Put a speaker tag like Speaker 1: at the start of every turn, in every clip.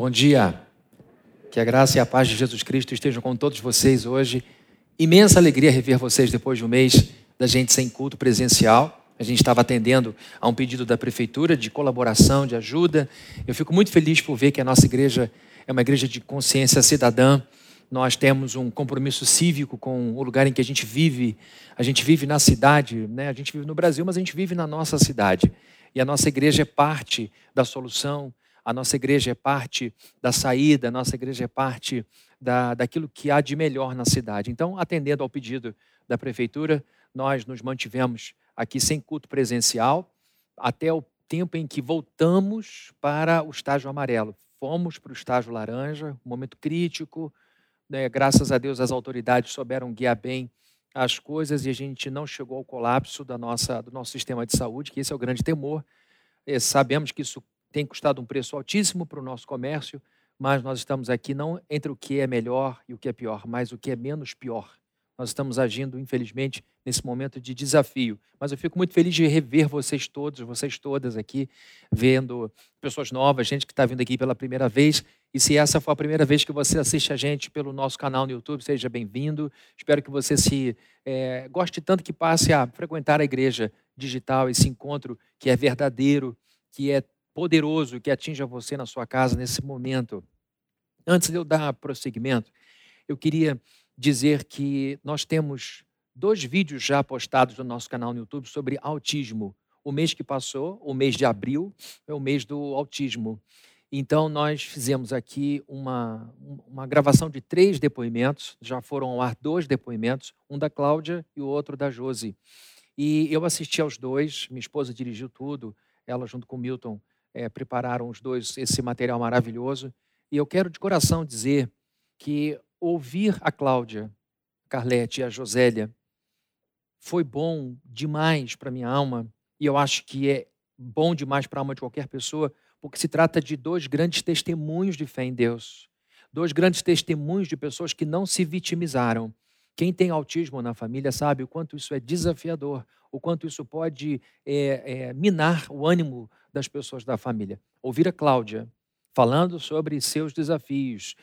Speaker 1: Bom dia. Que a graça e a paz de Jesus Cristo estejam com todos vocês hoje. Imensa alegria rever vocês depois de um mês da gente sem culto presencial. A gente estava atendendo a um pedido da prefeitura de colaboração, de ajuda. Eu fico muito feliz por ver que a nossa igreja é uma igreja de consciência cidadã. Nós temos um compromisso cívico com o lugar em que a gente vive. A gente vive na cidade, né? A gente vive no Brasil, mas a gente vive na nossa cidade. E a nossa igreja é parte da solução, a nossa igreja é parte da saída, a nossa igreja é parte da, daquilo que há de melhor na cidade. Então, atendendo ao pedido da prefeitura, nós nos mantivemos aqui sem culto presencial até o tempo em que voltamos para o estágio amarelo. Fomos para o estágio laranja, um momento crítico. Né? Graças a Deus, as autoridades souberam guiar bem as coisas e a gente não chegou ao colapso da nossa, do nosso sistema de saúde, que esse é o grande temor. E sabemos que isso tem custado um preço altíssimo para o nosso comércio, mas nós estamos aqui não entre o que é melhor e o que é pior, mas o que é menos pior. Nós estamos agindo, infelizmente, nesse momento de desafio. Mas eu fico muito feliz de rever vocês todos, vocês todas aqui, vendo pessoas novas, gente que está vindo aqui pela primeira vez. E se essa for a primeira vez que você assiste a gente pelo nosso canal no YouTube, seja bem-vindo. Espero que você se é, goste tanto que passe a frequentar a igreja digital, esse encontro que é verdadeiro, que é poderoso, que atinja você na sua casa nesse momento. Antes de eu dar prosseguimento, eu queria dizer que nós temos dois vídeos já postados no nosso canal no YouTube sobre autismo. O mês que passou, o mês de abril, é o mês do autismo. Então, nós fizemos aqui uma, uma gravação de três depoimentos, já foram ao ar dois depoimentos, um da Cláudia e o outro da Josi. E eu assisti aos dois, minha esposa dirigiu tudo, ela junto com o Milton é, prepararam os dois esse material maravilhoso. E eu quero de coração dizer que ouvir a Cláudia, Carlete e a Josélia foi bom demais para minha alma, e eu acho que é bom demais para a alma de qualquer pessoa, porque se trata de dois grandes testemunhos de fé em Deus, dois grandes testemunhos de pessoas que não se vitimizaram. Quem tem autismo na família sabe o quanto isso é desafiador, o quanto isso pode é, é, minar o ânimo das pessoas da família. Ouvir a Cláudia falando sobre seus desafios,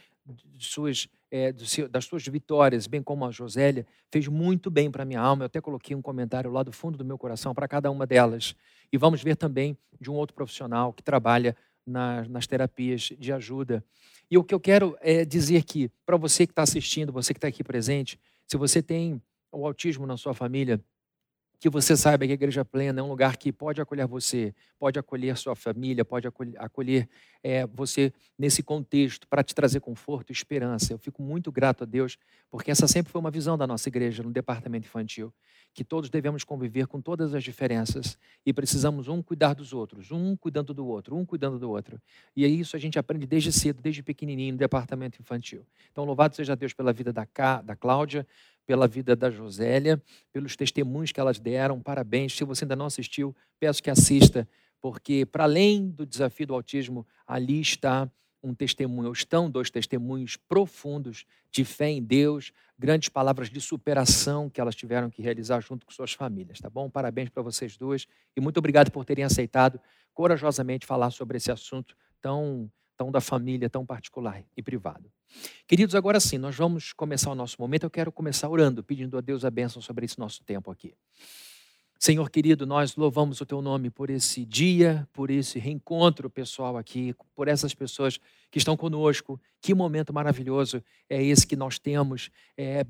Speaker 1: suas, é, das suas vitórias, bem como a Josélia, fez muito bem para minha alma. Eu até coloquei um comentário lá do fundo do meu coração para cada uma delas. E vamos ver também de um outro profissional que trabalha na, nas terapias de ajuda. E o que eu quero é dizer que, para você que está assistindo, você que está aqui presente, se você tem o autismo na sua família, que você saiba que a Igreja Plena é um lugar que pode acolher você, pode acolher sua família, pode acolher, acolher é, você nesse contexto para te trazer conforto e esperança. Eu fico muito grato a Deus, porque essa sempre foi uma visão da nossa igreja no departamento infantil, que todos devemos conviver com todas as diferenças e precisamos um cuidar dos outros, um cuidando do outro, um cuidando do outro. E é isso a gente aprende desde cedo, desde pequenininho no departamento infantil. Então, louvado seja Deus pela vida da, da Cláudia, pela vida da Josélia, pelos testemunhos que elas deram. Parabéns. Se você ainda não assistiu, peço que assista, porque para além do desafio do autismo, ali está um testemunho, estão dois testemunhos profundos de fé em Deus, grandes palavras de superação que elas tiveram que realizar junto com suas famílias, tá bom? Parabéns para vocês duas e muito obrigado por terem aceitado corajosamente falar sobre esse assunto tão tão da família, tão particular e privado. Queridos, agora sim, nós vamos começar o nosso momento. Eu quero começar orando, pedindo a Deus a bênção sobre esse nosso tempo aqui. Senhor querido, nós louvamos o teu nome por esse dia, por esse reencontro pessoal aqui, por essas pessoas que estão conosco. Que momento maravilhoso é esse que nós temos, é,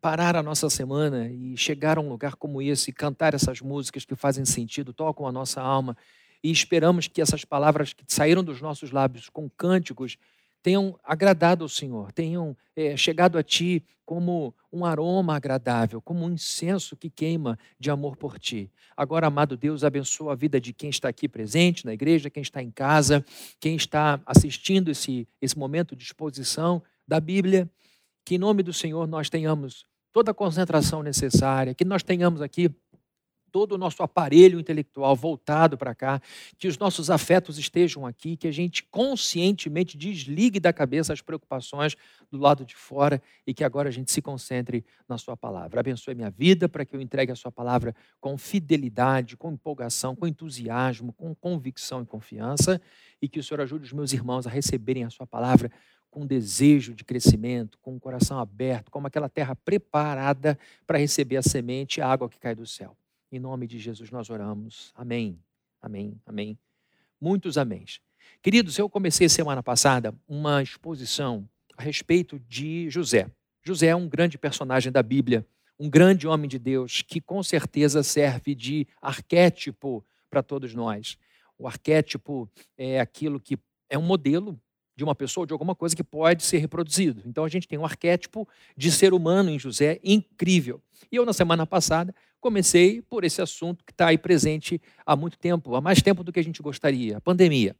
Speaker 1: parar a nossa semana e chegar a um lugar como esse, cantar essas músicas que fazem sentido, tocam a nossa alma e esperamos que essas palavras que saíram dos nossos lábios com cânticos tenham agradado ao Senhor, tenham é, chegado a Ti como um aroma agradável, como um incenso que queima de amor por Ti. Agora, amado Deus, abençoa a vida de quem está aqui presente na igreja, quem está em casa, quem está assistindo esse, esse momento de exposição da Bíblia. Que em nome do Senhor nós tenhamos toda a concentração necessária, que nós tenhamos aqui todo o nosso aparelho intelectual voltado para cá, que os nossos afetos estejam aqui, que a gente conscientemente desligue da cabeça as preocupações do lado de fora e que agora a gente se concentre na Sua palavra. Abençoe minha vida para que eu entregue a Sua palavra com fidelidade, com empolgação, com entusiasmo, com convicção e confiança e que o Senhor ajude os meus irmãos a receberem a Sua palavra com desejo de crescimento, com o coração aberto, como aquela terra preparada para receber a semente e a água que cai do céu. Em nome de Jesus nós oramos. Amém. Amém. Amém. Muitos améns. Queridos, eu comecei semana passada uma exposição a respeito de José. José é um grande personagem da Bíblia, um grande homem de Deus que com certeza serve de arquétipo para todos nós. O arquétipo é aquilo que é um modelo de uma pessoa ou de alguma coisa que pode ser reproduzido. Então a gente tem um arquétipo de ser humano em José incrível. E eu, na semana passada, comecei por esse assunto que está aí presente há muito tempo, há mais tempo do que a gente gostaria, a pandemia.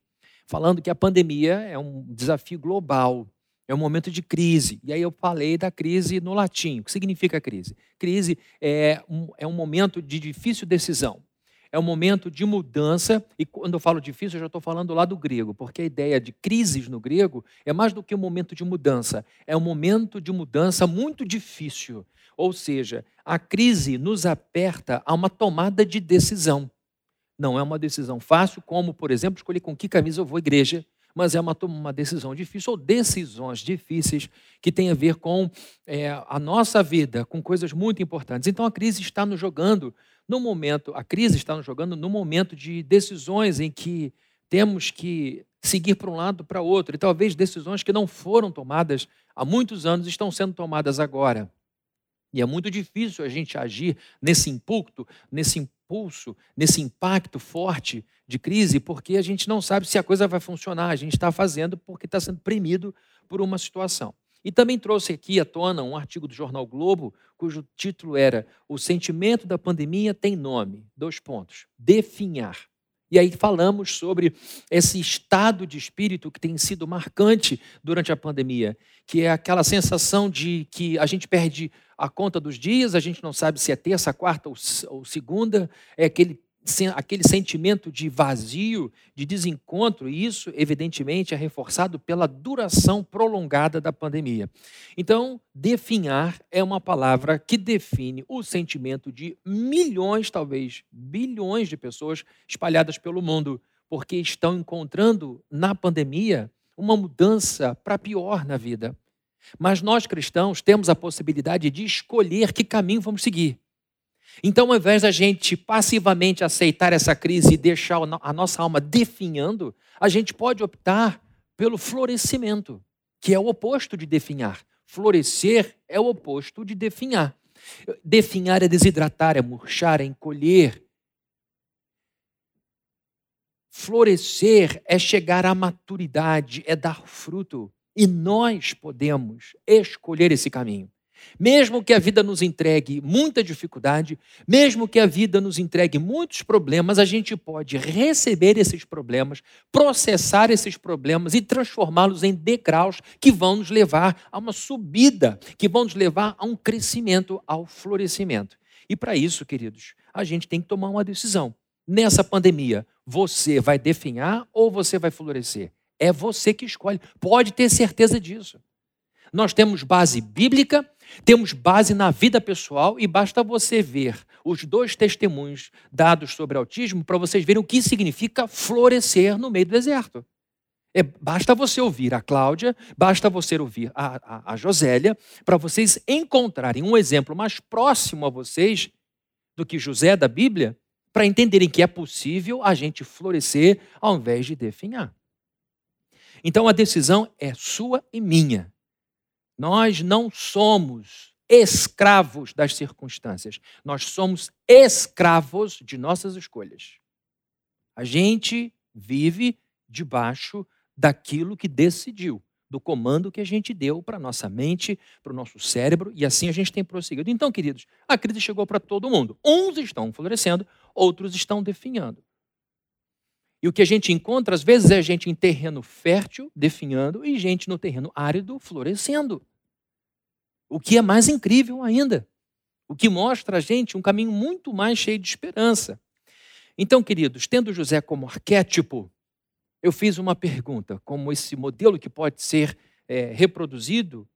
Speaker 1: Falando que a pandemia é um desafio global, é um momento de crise. E aí eu falei da crise no latim. O que significa crise? Crise é um, é um momento de difícil decisão é um momento de mudança, e quando eu falo difícil, eu já estou falando lá do grego, porque a ideia de crises no grego é mais do que um momento de mudança, é um momento de mudança muito difícil. Ou seja, a crise nos aperta a uma tomada de decisão. Não é uma decisão fácil, como, por exemplo, escolher com que camisa eu vou à igreja, mas é uma, uma decisão difícil, ou decisões difíceis que têm a ver com é, a nossa vida, com coisas muito importantes. Então a crise está nos jogando no momento, a crise está nos jogando no momento de decisões em que temos que seguir para um lado para outro, e talvez decisões que não foram tomadas há muitos anos estão sendo tomadas agora. E é muito difícil a gente agir nesse impulso, nesse impulso, nesse impacto forte de crise, porque a gente não sabe se a coisa vai funcionar. A gente está fazendo porque está sendo premido por uma situação. E também trouxe aqui à tona um artigo do jornal Globo, cujo título era O sentimento da pandemia tem nome. Dois pontos. Definhar. E aí falamos sobre esse estado de espírito que tem sido marcante durante a pandemia, que é aquela sensação de que a gente perde a conta dos dias, a gente não sabe se é terça, quarta ou, segunda, é aquele aquele sentimento de vazio, de desencontro, e isso, evidentemente, é reforçado pela duração prolongada da pandemia. Então, definhar é uma palavra que define o sentimento de milhões, talvez bilhões de pessoas espalhadas pelo mundo, porque estão encontrando na pandemia uma mudança para pior na vida. Mas nós cristãos temos a possibilidade de escolher que caminho vamos seguir. Então, ao invés da gente passivamente aceitar essa crise e deixar a nossa alma definhando, a gente pode optar pelo florescimento, que é o oposto de definhar. Florescer é o oposto de definhar. Definhar é desidratar, é murchar, é encolher. Florescer é chegar à maturidade, é dar fruto. E nós podemos escolher esse caminho. Mesmo que a vida nos entregue muita dificuldade, mesmo que a vida nos entregue muitos problemas, a gente pode receber esses problemas, processar esses problemas e transformá-los em degraus que vão nos levar a uma subida, que vão nos levar a um crescimento, ao florescimento. E para isso, queridos, a gente tem que tomar uma decisão. Nessa pandemia, você vai definhar ou você vai florescer? É você que escolhe. Pode ter certeza disso. Nós temos base bíblica, temos base na vida pessoal e basta você ver os dois testemunhos dados sobre autismo para vocês verem o que significa florescer no meio do deserto. É, basta você ouvir a Cláudia, basta você ouvir a, a, a Josélia, para vocês encontrarem um exemplo mais próximo a vocês do que José da Bíblia, para entenderem que é possível a gente florescer ao invés de definhar. Então a decisão é sua e minha. Nós não somos escravos das circunstâncias. Nós somos escravos de nossas escolhas. A gente vive debaixo daquilo que decidiu, do comando que a gente deu para nossa mente, para o nosso cérebro, e assim a gente tem prosseguido. Então, queridos, a crise chegou para todo mundo. Uns estão florescendo, outros estão definhando. E o que a gente encontra, às vezes, é gente em terreno fértil, definhando, e gente no terreno árido, florescendo. O que é mais incrível ainda. o que mostra a gente um caminho muito mais cheio de esperança. Então, queridos, tendo José como arquétipo, eu fiz uma pergunta: como esse modelo que pode ser é, reproduzido,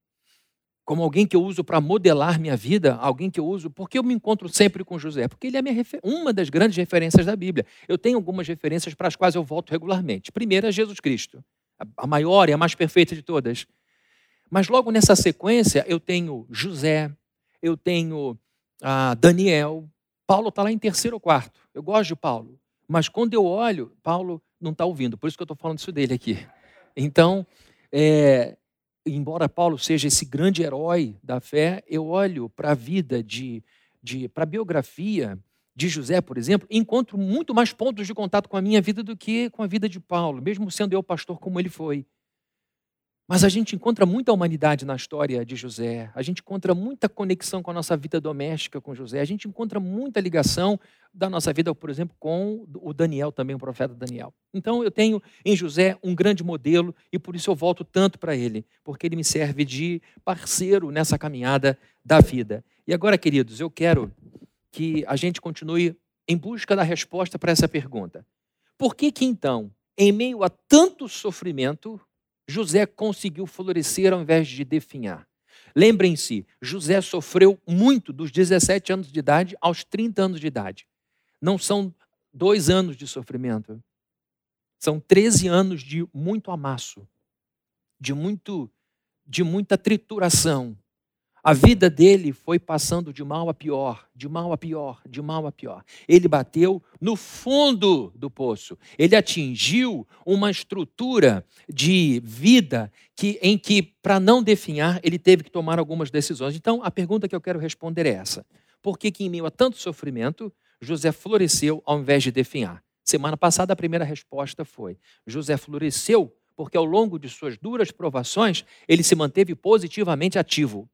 Speaker 1: como alguém que eu uso para modelar minha vida, alguém que eu uso, porque eu me encontro sempre com José? Porque ele é uma das grandes referências da Bíblia. Eu tenho algumas referências para as quais eu volto regularmente. Primeira é Jesus Cristo, a maior e a mais perfeita de todas. Mas logo nessa sequência eu tenho José, eu tenho ah, Daniel, Paulo está lá em terceiro ou quarto. Eu gosto de Paulo. Mas quando eu olho, Paulo não está ouvindo, por isso que eu estou falando isso dele aqui. Então, é, embora Paulo seja esse grande herói da fé, eu olho para a vida de, de para a biografia de José, por exemplo, encontro muito mais pontos de contato com a minha vida do que com a vida de Paulo, mesmo sendo eu pastor como ele foi. Mas a gente encontra muita humanidade na história de José, a gente encontra muita conexão com a nossa vida doméstica com José, a gente encontra muita ligação da nossa vida, por exemplo, com o Daniel também, o profeta Daniel. Então eu tenho em José um grande modelo e por isso eu volto tanto para ele, porque ele me serve de parceiro nessa caminhada da vida. E agora, queridos, eu quero que a gente continue em busca da resposta para essa pergunta. Por que que então, em meio a tanto sofrimento, José conseguiu florescer ao invés de definhar. Lembrem-se, José sofreu muito dos 17 anos de idade aos 30 anos de idade. Não são dois anos de sofrimento. São 13 anos de muito amasso, de, muito, de muita trituração, a vida dele foi passando de mal a pior, de mal a pior, de mal a pior. Ele bateu no fundo do poço. Ele atingiu uma estrutura de vida que, em que, para não definhar, ele teve que tomar algumas decisões. Então, a pergunta que eu quero responder é essa: Por que, que em meio a tanto sofrimento, José floresceu ao invés de definhar? Semana passada, a primeira resposta foi: José floresceu porque, ao longo de suas duras provações, ele se manteve positivamente ativo.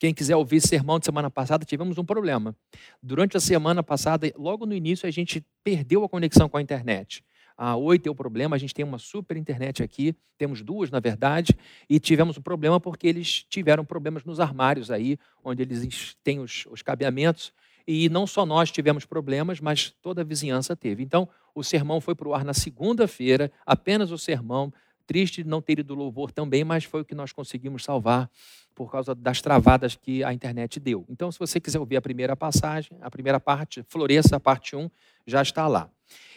Speaker 1: Quem quiser ouvir sermão de semana passada, tivemos um problema. Durante a semana passada, logo no início, a gente perdeu a conexão com a internet. A Oi tem o problema, a gente tem uma super internet aqui, temos duas, na verdade, e tivemos um problema porque eles tiveram problemas nos armários aí, onde eles têm os, os cabeamentos, e não só nós tivemos problemas, mas toda a vizinhança teve. Então, o sermão foi para o ar na segunda-feira, apenas o sermão, triste não ter ido louvor também, mas foi o que nós conseguimos salvar por causa das travadas que a internet deu. Então, se você quiser ouvir a primeira passagem, a primeira parte, Floresça, a parte 1, já está lá.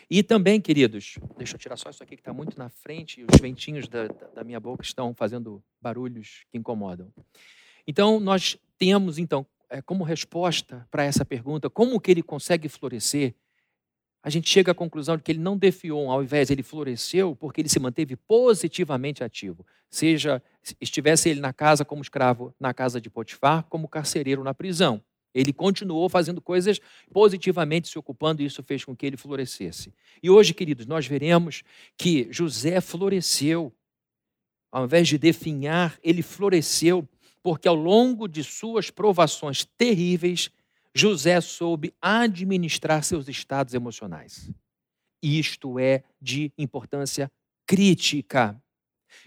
Speaker 1: E também, queridos, deixa eu tirar só isso aqui que está muito na frente, os ventinhos da, da minha boca estão fazendo barulhos que incomodam. Então, nós temos, então, é, como resposta para essa pergunta, como que ele consegue florescer, a gente chega à conclusão de que ele não defiou, ao invés ele floresceu porque ele se manteve positivamente ativo. Seja estivesse ele na casa como escravo na casa de Potifar, como carcereiro na prisão. Ele continuou fazendo coisas positivamente se ocupando e isso fez com que ele florescesse. E hoje, queridos, nós veremos que José floresceu. Ao invés de definhar, ele floresceu, porque ao longo de suas provações terríveis, José soube administrar seus estados emocionais. Isto é de importância crítica.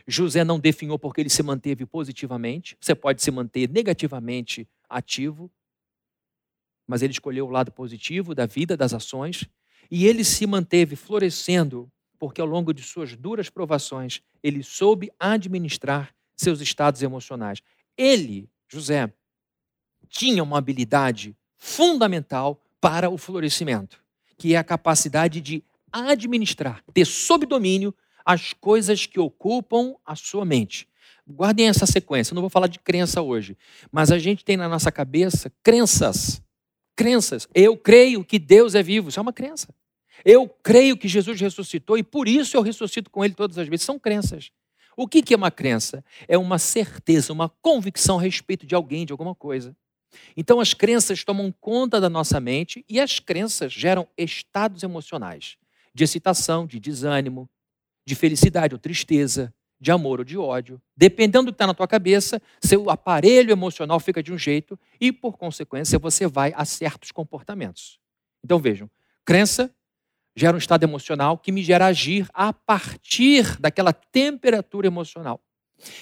Speaker 1: José não definhou porque ele se manteve positivamente. Você pode se manter negativamente ativo, mas ele escolheu o lado positivo da vida, das ações, e ele se manteve florescendo porque ao longo de suas duras provações ele soube administrar seus estados emocionais. Ele, José, tinha uma habilidade fundamental para o florescimento, que é a capacidade de administrar, ter sob domínio as coisas que ocupam a sua mente. Guardem essa sequência, eu não vou falar de crença hoje, mas a gente tem na nossa cabeça crenças. Crenças. Eu creio que Deus é vivo, isso é uma crença. Eu creio que Jesus ressuscitou e por isso eu ressuscito com ele todas as vezes. São crenças. O que é uma crença? É uma certeza, uma convicção a respeito de alguém, de alguma coisa. Então as crenças tomam conta da nossa mente e as crenças geram estados emocionais de excitação, de desânimo, de felicidade ou tristeza, de amor ou de ódio. Dependendo do que está na tua cabeça, seu aparelho emocional fica de um jeito e, por consequência, você vai a certos comportamentos. Então vejam, crença gera um estado emocional que me gera agir a partir daquela temperatura emocional.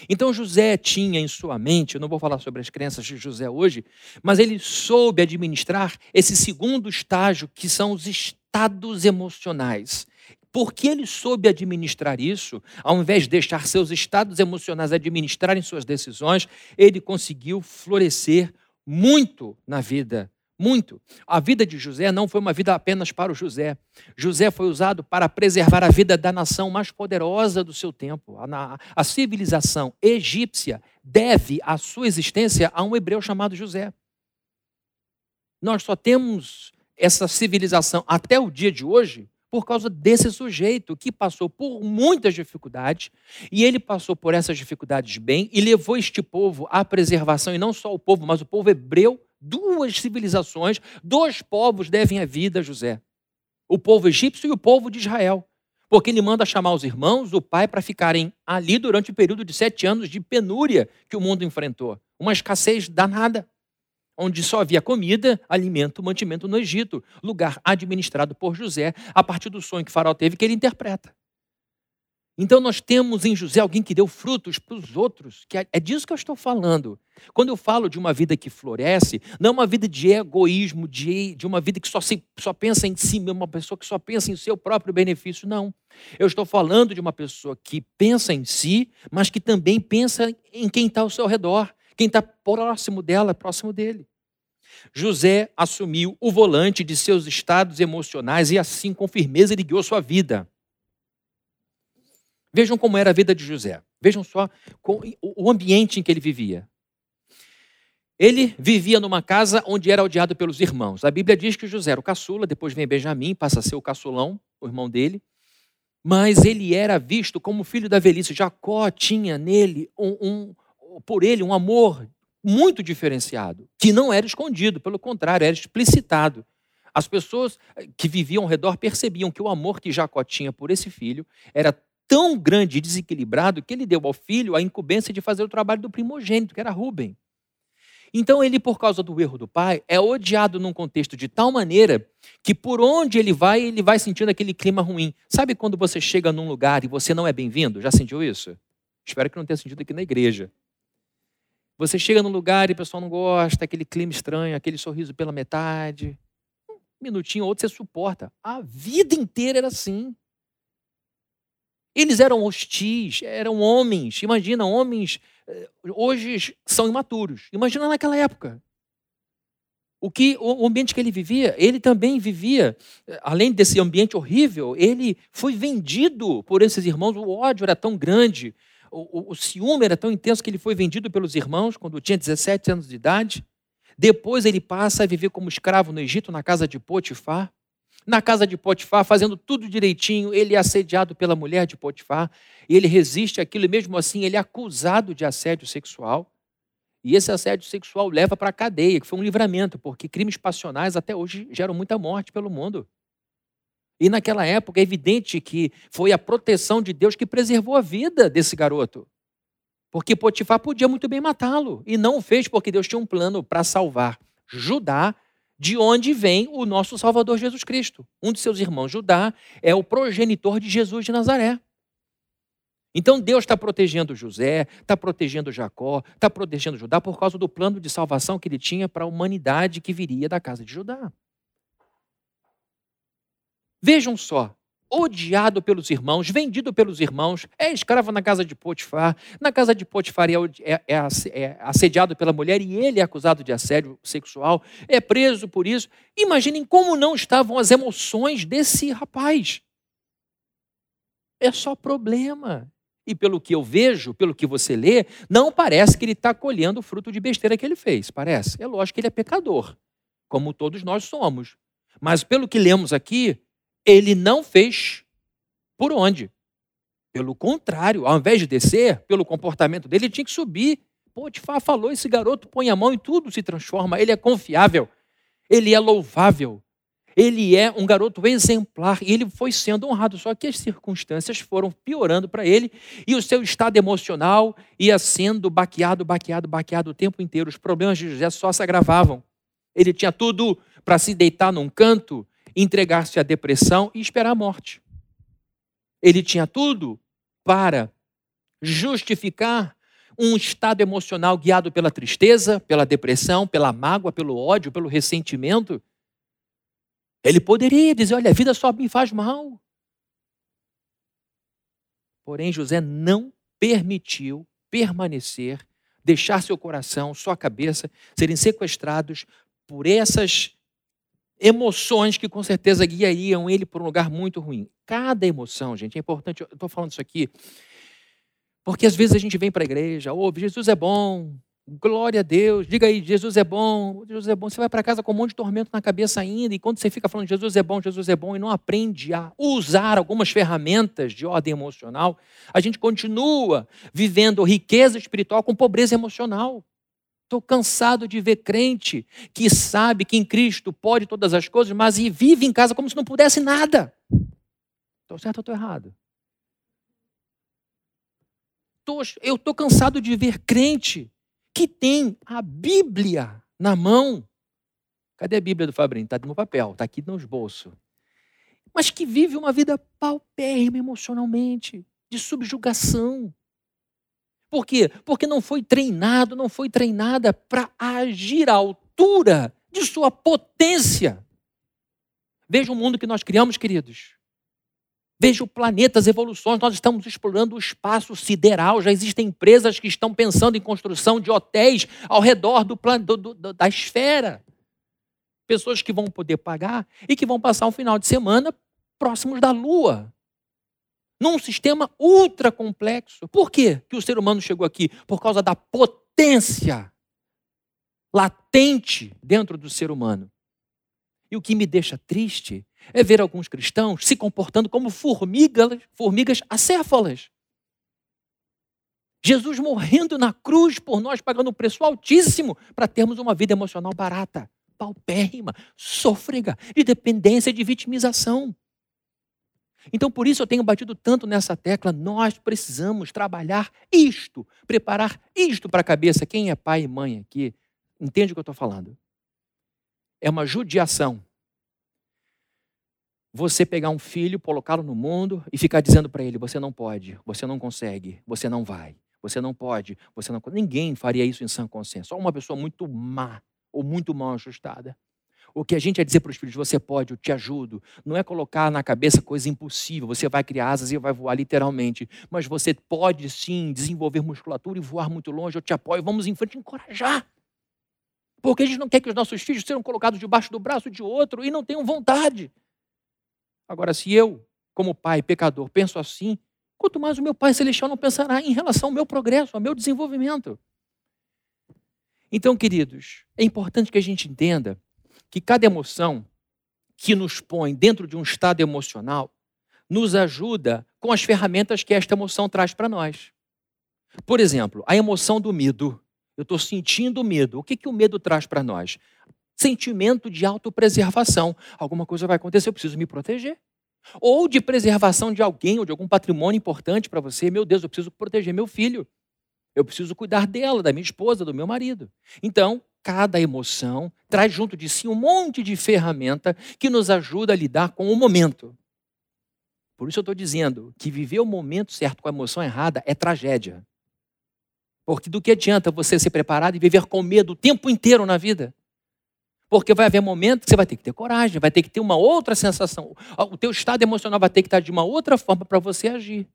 Speaker 1: Então José tinha em sua mente, eu não vou falar sobre as crenças de José hoje, mas ele soube administrar esse segundo estágio, que são os estados emocionais. Porque ele soube administrar isso, ao invés de deixar seus estados emocionais administrarem suas decisões, ele conseguiu florescer muito na vida muito. A vida de José não foi uma vida apenas para o José. José foi usado para preservar a vida da nação mais poderosa do seu tempo. A, a civilização egípcia deve a sua existência a um hebreu chamado José. Nós só temos essa civilização até o dia de hoje por causa desse sujeito que passou por muitas dificuldades e ele passou por essas dificuldades bem e levou este povo à preservação, e não só o povo, mas o povo hebreu duas civilizações, dois povos devem a vida a José: o povo egípcio e o povo de Israel. Porque ele manda chamar os irmãos, o pai, para ficarem ali durante o período de sete anos de penúria que o mundo enfrentou. Uma escassez danada, onde só havia comida, alimento, mantimento no Egito, lugar administrado por José, a partir do sonho que Faraó teve, que ele interpreta. Então nós temos em José alguém que deu frutos para os outros, que é, é disso que eu estou falando. Quando eu falo de uma vida que floresce, não é uma vida de egoísmo, de, de uma vida que só, se, só pensa em si, uma pessoa que só pensa em seu próprio benefício, não. Eu estou falando de uma pessoa que pensa em si, mas que também pensa em quem está ao seu redor, quem está próximo dela, próximo dele. José assumiu o volante de seus estados emocionais e assim, com firmeza, ele guiou sua vida. Vejam como era a vida de José. Vejam só o ambiente em que ele vivia. Ele vivia numa casa onde era odiado pelos irmãos. A Bíblia diz que José era o caçula, depois vem Benjamim, passa a ser o caçulão, o irmão dele. Mas ele era visto como filho da velhice. Jacó tinha nele um, um, por ele um amor muito diferenciado, que não era escondido, pelo contrário, era explicitado. As pessoas que viviam ao redor percebiam que o amor que Jacó tinha por esse filho era tão grande e desequilibrado que ele deu ao filho a incumbência de fazer o trabalho do primogênito, que era Rubem. Então ele, por causa do erro do pai, é odiado num contexto de tal maneira que por onde ele vai, ele vai sentindo aquele clima ruim. Sabe quando você chega num lugar e você não é bem-vindo? Já sentiu isso? Espero que não tenha sentido aqui na igreja. Você chega num lugar e o pessoal não gosta, aquele clima estranho, aquele sorriso pela metade. Um minutinho ou outro você suporta. A vida inteira era assim. Eles eram hostis, eram homens. Imagina, homens eh, hoje são imaturos. Imagina naquela época. O que o ambiente que ele vivia, ele também vivia, eh, além desse ambiente horrível, ele foi vendido por esses irmãos. O ódio era tão grande, o, o, o ciúme era tão intenso que ele foi vendido pelos irmãos quando tinha 17 anos de idade. Depois ele passa a viver como escravo no Egito, na casa de Potifar na casa de Potifar, fazendo tudo direitinho, ele é assediado pela mulher de Potifar, e ele resiste àquilo, e mesmo assim ele é acusado de assédio sexual. E esse assédio sexual leva para a cadeia, que foi um livramento, porque crimes passionais até hoje geram muita morte pelo mundo. E naquela época é evidente que foi a proteção de Deus que preservou a vida desse garoto. Porque Potifar podia muito bem matá-lo, e não o fez porque Deus tinha um plano para salvar Judá de onde vem o nosso Salvador Jesus Cristo. Um de seus irmãos, Judá, é o progenitor de Jesus de Nazaré. Então Deus está protegendo José, está protegendo Jacó, está protegendo Judá por causa do plano de salvação que ele tinha para a humanidade que viria da casa de Judá. Vejam só, odiado pelos irmãos, vendido pelos irmãos, é escravo na casa de Potifar. Na casa de Potifar é, é, é, é, assediado pela mulher e ele é acusado de assédio sexual, é preso por isso. Imaginem como não estavam as emoções desse rapaz. É só problema. E pelo que eu vejo, pelo que você lê, não parece que ele está colhendo o fruto de besteira que ele fez. Parece. É lógico que ele é pecador, como todos nós somos. Mas pelo que lemos aqui, ele não fez por onde? Pelo contrário, ao invés de descer, pelo comportamento dele, ele tinha que subir. Potifar falou: esse garoto põe a mão e tudo se transforma. Ele é confiável, ele é louvável, ele é um garoto exemplar e ele foi sendo honrado. Só que as circunstâncias foram piorando para ele e o seu estado emocional ia sendo baqueado, baqueado, baqueado o tempo inteiro. Os problemas de José só se agravavam. Ele tinha tudo para se deitar num canto entregar-se à depressão e esperar a morte. Ele tinha tudo para justificar um estado emocional guiado pela tristeza, pela depressão, pela mágoa, pelo ódio, pelo ressentimento. Ele poderia dizer: olha, a vida só me faz mal. Porém, José não permitiu permanecer, deixar seu coração, sua cabeça serem sequestrados por essas emoções que com certeza guiariam ele por um lugar muito ruim. Cada emoção, gente, é importante, eu estou falando isso aqui, porque às vezes a gente vem para a igreja, ouve, Jesus é bom, glória a Deus, diga aí, Jesus é bom, Jesus é bom. Você vai para casa com um monte de tormento na cabeça ainda, e quando você fica falando Jesus é bom, Jesus é bom, e não aprende a usar algumas ferramentas de ordem emocional, a gente continua vivendo riqueza espiritual com pobreza emocional. Estou cansado de ver crente que sabe que em Cristo pode todas as coisas, mas e vive em casa como se não pudesse nada. Estou certo ou estou errado? tô, eu estou cansado de ver crente que tem a Bíblia na mão. Cadê a Bíblia do Fabrinho? Está no papel, está aqui nos bolsos. Mas que vive uma vida paupérrima emocionalmente, de subjugação. Por quê? Porque não foi treinado, não foi treinada para agir à altura de sua potência. Veja o mundo que nós criamos, queridos. Veja o planeta, as evoluções, nós estamos explorando o espaço sideral, já existem empresas que estão pensando em construção de hotéis ao redor do, do, do, da esfera. Pessoas que vão poder pagar e que vão passar um final de semana próximos da Lua. Num sistema ultra complexo. Por quê que o ser humano chegou aqui? Por causa da potência latente dentro do ser humano. E o que me deixa triste é ver alguns cristãos se comportando como formigas, formigas acéfalas. Jesus morrendo na cruz por nós, pagando um preço altíssimo para termos uma vida emocional barata, paupérrima, sôfrega, de dependência, de vitimização. Então, por isso eu tenho batido tanto nessa tecla. Nós precisamos trabalhar isto, preparar isto para a cabeça. Quem é pai e mãe aqui, entende o que eu estou falando? É uma judiação você pegar um filho, colocá-lo no mundo e ficar dizendo para ele: você não pode, você não consegue, você não vai, você não pode, você não. Ninguém faria isso em sã consciência. Só uma pessoa muito má ou muito mal ajustada. O que a gente é dizer para os filhos: você pode, eu te ajudo. Não é colocar na cabeça coisa impossível, você vai criar asas e vai voar literalmente. Mas você pode sim desenvolver musculatura e voar muito longe, eu te apoio, vamos em frente, encorajar. Porque a gente não quer que os nossos filhos sejam colocados debaixo do braço de outro e não tenham vontade. Agora, se eu, como pai pecador, penso assim, quanto mais o meu Pai Celestial não pensará em relação ao meu progresso, ao meu desenvolvimento. Então, queridos, é importante que a gente entenda que cada emoção que nos põe dentro de um estado emocional nos ajuda com as ferramentas que esta emoção traz para nós. Por exemplo, a emoção do medo. Eu estou sentindo medo. O que, que o medo traz para nós? sentimento de autopreservação. Alguma coisa vai acontecer, eu preciso me proteger. Ou de preservação de alguém ou de algum patrimônio importante para você. Meu Deus, eu preciso proteger meu filho. Eu preciso cuidar dela, da minha esposa, do meu marido. Então, cada emoção traz junto de si um monte de ferramenta que nos ajuda a lidar com o momento. Por isso eu estou dizendo que viver o momento certo com a emoção errada é tragédia. Porque do que adianta você ser preparado e viver com medo o tempo inteiro na vida? Porque vai haver momentos que você vai ter que ter coragem, vai ter que ter uma outra sensação. O teu estado emocional vai ter que estar de uma outra forma para você agir.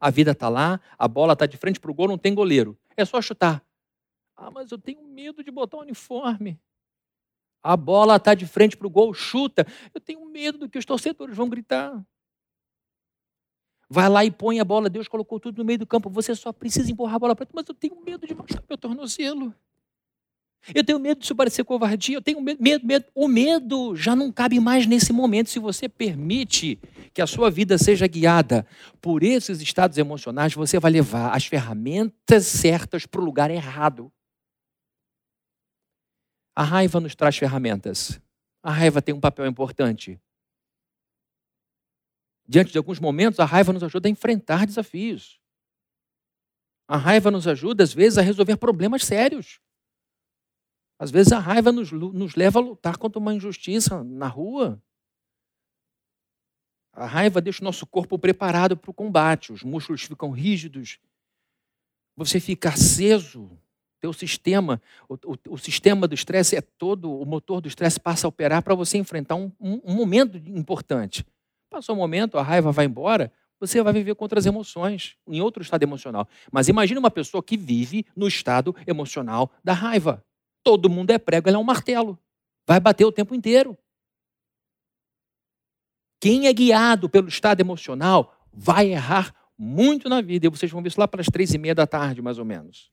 Speaker 1: A vida está lá, a bola está de frente para o gol, não tem goleiro. É só chutar. Ah, mas eu tenho medo de botar o uniforme. A bola está de frente para o gol, chuta. Eu tenho medo do que os torcedores vão gritar. Vai lá e põe a bola. Deus colocou tudo no meio do campo. Você só precisa empurrar a bola para mas eu tenho medo de machucar meu tornozelo. Eu tenho medo de isso parecer covardia, eu tenho medo, medo, medo. O medo já não cabe mais nesse momento. Se você permite que a sua vida seja guiada por esses estados emocionais, você vai levar as ferramentas certas para o lugar errado. A raiva nos traz ferramentas. A raiva tem um papel importante. Diante de alguns momentos, a raiva nos ajuda a enfrentar desafios. A raiva nos ajuda, às vezes, a resolver problemas sérios. Às vezes a raiva nos, nos leva a lutar contra uma injustiça na rua. A raiva deixa o nosso corpo preparado para o combate, os músculos ficam rígidos, você fica aceso, teu sistema, o, o, o sistema do estresse é todo, o motor do estresse passa a operar para você enfrentar um, um, um momento importante. Passou o um momento, a raiva vai embora, você vai viver com outras emoções, em outro estado emocional. Mas imagine uma pessoa que vive no estado emocional da raiva. Todo mundo é prego, ele é um martelo. Vai bater o tempo inteiro. Quem é guiado pelo estado emocional vai errar muito na vida. E vocês vão ver isso lá para as três e meia da tarde, mais ou menos.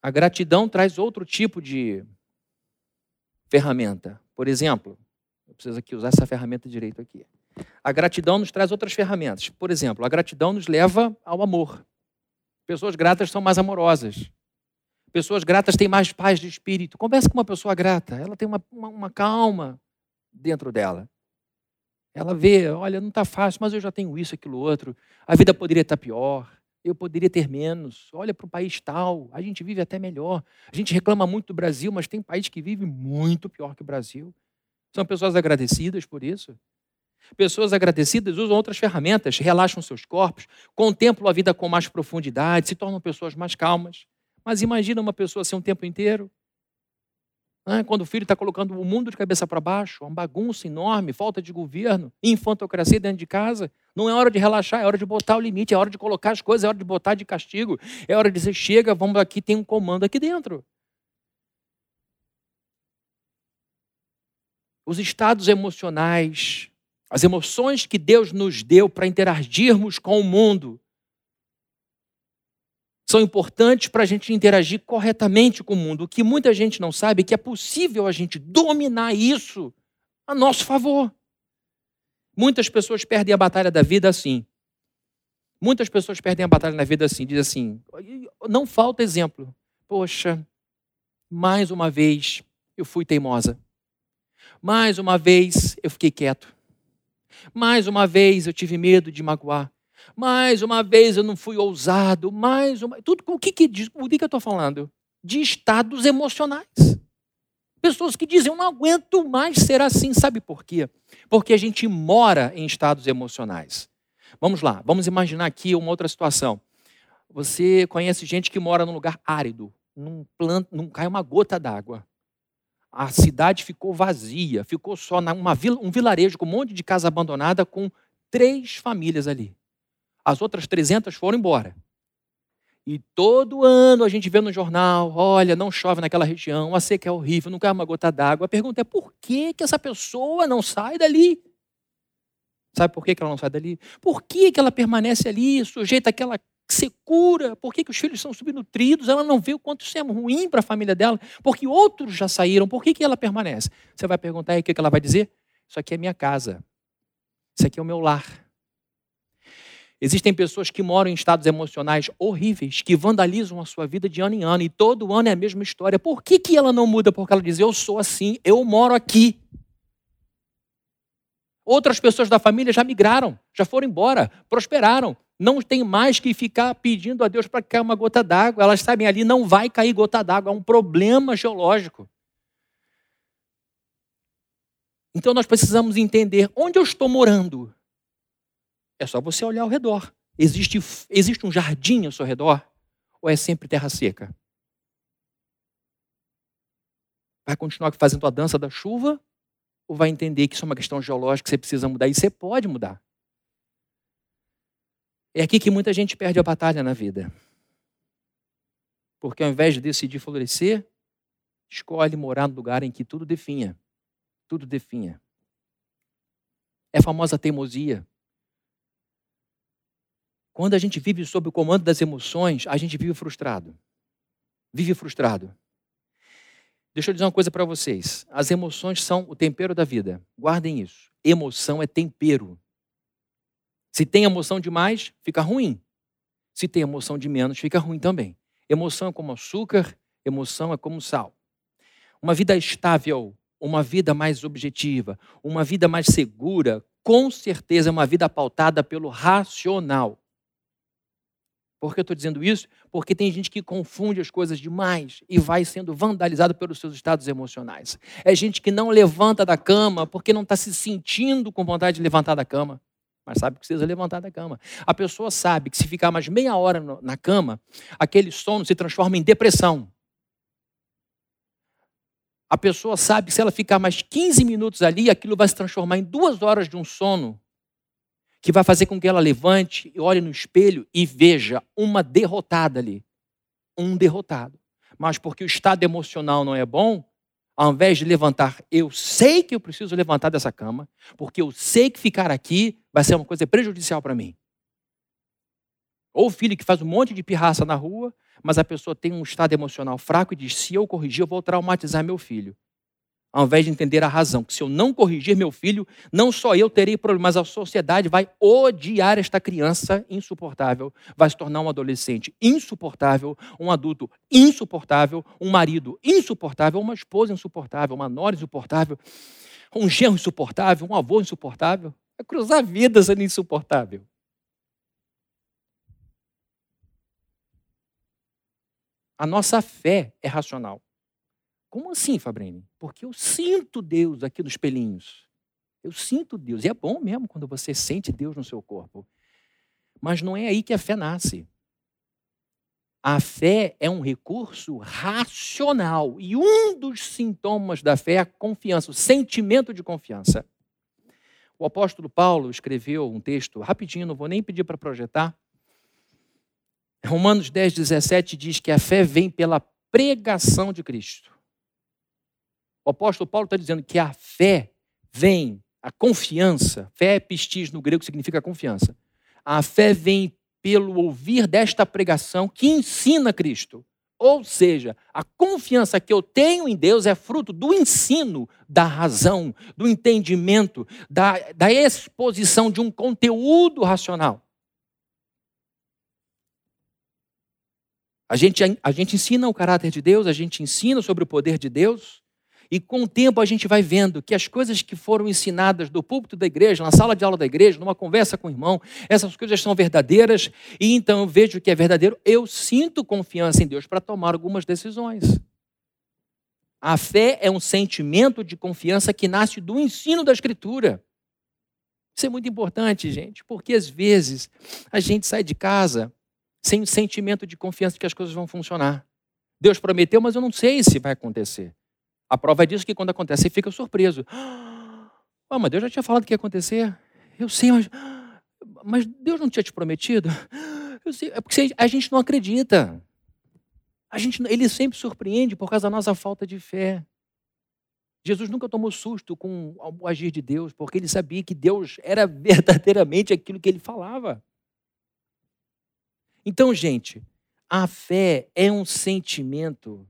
Speaker 1: A gratidão traz outro tipo de ferramenta. Por exemplo, eu preciso aqui usar essa ferramenta direito aqui. A gratidão nos traz outras ferramentas. Por exemplo, a gratidão nos leva ao amor. Pessoas gratas são mais amorosas. Pessoas gratas têm mais paz de espírito. Conversa com uma pessoa grata, ela tem uma, uma, uma calma dentro dela. Ela vê, olha, não está fácil, mas eu já tenho isso, aquilo, outro. A vida poderia estar pior, eu poderia ter menos. Olha para o país tal, a gente vive até melhor. A gente reclama muito do Brasil, mas tem país que vive muito pior que o Brasil. São pessoas agradecidas por isso. Pessoas agradecidas usam outras ferramentas, relaxam seus corpos, contemplam a vida com mais profundidade, se tornam pessoas mais calmas. Mas imagina uma pessoa assim um tempo inteiro. Né? Quando o filho está colocando o mundo de cabeça para baixo, uma bagunça enorme, falta de governo, infantocracia dentro de casa. Não é hora de relaxar, é hora de botar o limite, é hora de colocar as coisas, é hora de botar de castigo, é hora de dizer: chega, vamos aqui, tem um comando aqui dentro. Os estados emocionais as emoções que Deus nos deu para interagirmos com o mundo são importantes para a gente interagir corretamente com o mundo. O que muita gente não sabe é que é possível a gente dominar isso a nosso favor. Muitas pessoas perdem a batalha da vida assim. Muitas pessoas perdem a batalha na vida assim. Diz assim: não falta exemplo. Poxa, mais uma vez eu fui teimosa. Mais uma vez eu fiquei quieto. Mais uma vez eu tive medo de magoar. Mais uma vez eu não fui ousado. Mais uma. Tudo, o que, que, o que, que eu estou falando? De estados emocionais. Pessoas que dizem, eu não aguento mais ser assim. Sabe por quê? Porque a gente mora em estados emocionais. Vamos lá, vamos imaginar aqui uma outra situação. Você conhece gente que mora num lugar árido, não, planta, não cai uma gota d'água a cidade ficou vazia, ficou só uma vila, um vilarejo com um monte de casa abandonada com três famílias ali. As outras 300 foram embora. E todo ano a gente vê no jornal, olha, não chove naquela região, a seca é horrível, não cai uma gota d'água. A pergunta é por que, que essa pessoa não sai dali? Sabe por que, que ela não sai dali? Por que, que ela permanece ali, sujeita àquela secura, por que, que os filhos são subnutridos, ela não vê o quanto isso é ruim para a família dela, porque outros já saíram, por que, que ela permanece? Você vai perguntar aí o que, que ela vai dizer? Isso aqui é minha casa, isso aqui é o meu lar. Existem pessoas que moram em estados emocionais horríveis, que vandalizam a sua vida de ano em ano, e todo ano é a mesma história. Por que, que ela não muda? Porque ela diz: Eu sou assim, eu moro aqui. Outras pessoas da família já migraram, já foram embora, prosperaram, não tem mais que ficar pedindo a Deus para cair uma gota d'água. Elas sabem ali, não vai cair gota d'água, é um problema geológico. Então nós precisamos entender onde eu estou morando. É só você olhar ao redor. Existe, existe um jardim ao seu redor? Ou é sempre terra seca? Vai continuar fazendo a dança da chuva? Ou vai entender que isso é uma questão geológica que você precisa mudar? E você pode mudar. É aqui que muita gente perde a batalha na vida. Porque ao invés de decidir florescer, escolhe morar no lugar em que tudo definha. Tudo definha. É a famosa teimosia. Quando a gente vive sob o comando das emoções, a gente vive frustrado. Vive frustrado. Deixa eu dizer uma coisa para vocês. As emoções são o tempero da vida. Guardem isso. Emoção é tempero. Se tem emoção demais, fica ruim. Se tem emoção de menos, fica ruim também. Emoção é como açúcar, emoção é como sal. Uma vida estável, uma vida mais objetiva, uma vida mais segura, com certeza é uma vida pautada pelo racional. Por que eu estou dizendo isso? Porque tem gente que confunde as coisas demais e vai sendo vandalizado pelos seus estados emocionais. É gente que não levanta da cama porque não está se sentindo com vontade de levantar da cama. Mas sabe que precisa levantar da cama. A pessoa sabe que se ficar mais meia hora na cama, aquele sono se transforma em depressão. A pessoa sabe que se ela ficar mais 15 minutos ali, aquilo vai se transformar em duas horas de um sono que vai fazer com que ela levante e olhe no espelho e veja uma derrotada ali. Um derrotado. Mas porque o estado emocional não é bom, ao invés de levantar, eu sei que eu preciso levantar dessa cama, porque eu sei que ficar aqui vai ser uma coisa prejudicial para mim. Ou o filho que faz um monte de pirraça na rua, mas a pessoa tem um estado emocional fraco e diz: se eu corrigir, eu vou traumatizar meu filho ao invés de entender a razão, que se eu não corrigir meu filho, não só eu terei problemas, mas a sociedade vai odiar esta criança insuportável, vai se tornar um adolescente insuportável, um adulto insuportável, um marido insuportável, uma esposa insuportável, uma nora insuportável, um genro insuportável, um avô insuportável. Vai cruzar vidas sendo insuportável. A nossa fé é racional. Como assim, Fabrini? Porque eu sinto Deus aqui nos pelinhos. Eu sinto Deus. E é bom mesmo quando você sente Deus no seu corpo. Mas não é aí que a fé nasce. A fé é um recurso racional. E um dos sintomas da fé é a confiança, o sentimento de confiança. O apóstolo Paulo escreveu um texto, rapidinho, não vou nem pedir para projetar. Romanos 10, 17 diz que a fé vem pela pregação de Cristo. O apóstolo Paulo está dizendo que a fé vem, a confiança, fé é pistis no grego significa confiança. A fé vem pelo ouvir desta pregação que ensina Cristo. Ou seja, a confiança que eu tenho em Deus é fruto do ensino, da razão, do entendimento, da, da exposição de um conteúdo racional. A gente, a gente ensina o caráter de Deus, a gente ensina sobre o poder de Deus, e com o tempo a gente vai vendo que as coisas que foram ensinadas do púlpito da igreja, na sala de aula da igreja, numa conversa com o irmão, essas coisas são verdadeiras, e então eu vejo que é verdadeiro, eu sinto confiança em Deus para tomar algumas decisões. A fé é um sentimento de confiança que nasce do ensino da Escritura. Isso é muito importante, gente, porque às vezes a gente sai de casa sem o sentimento de confiança de que as coisas vão funcionar. Deus prometeu, mas eu não sei se vai acontecer. A prova disso é que quando acontece, você fica surpreso. Ah, mas Deus já tinha falado que ia acontecer. Eu sei, mas, mas Deus não tinha te prometido? Eu sei, é porque a gente não acredita. A gente, ele sempre surpreende por causa da nossa falta de fé. Jesus nunca tomou susto com o agir de Deus, porque ele sabia que Deus era verdadeiramente aquilo que ele falava. Então, gente, a fé é um sentimento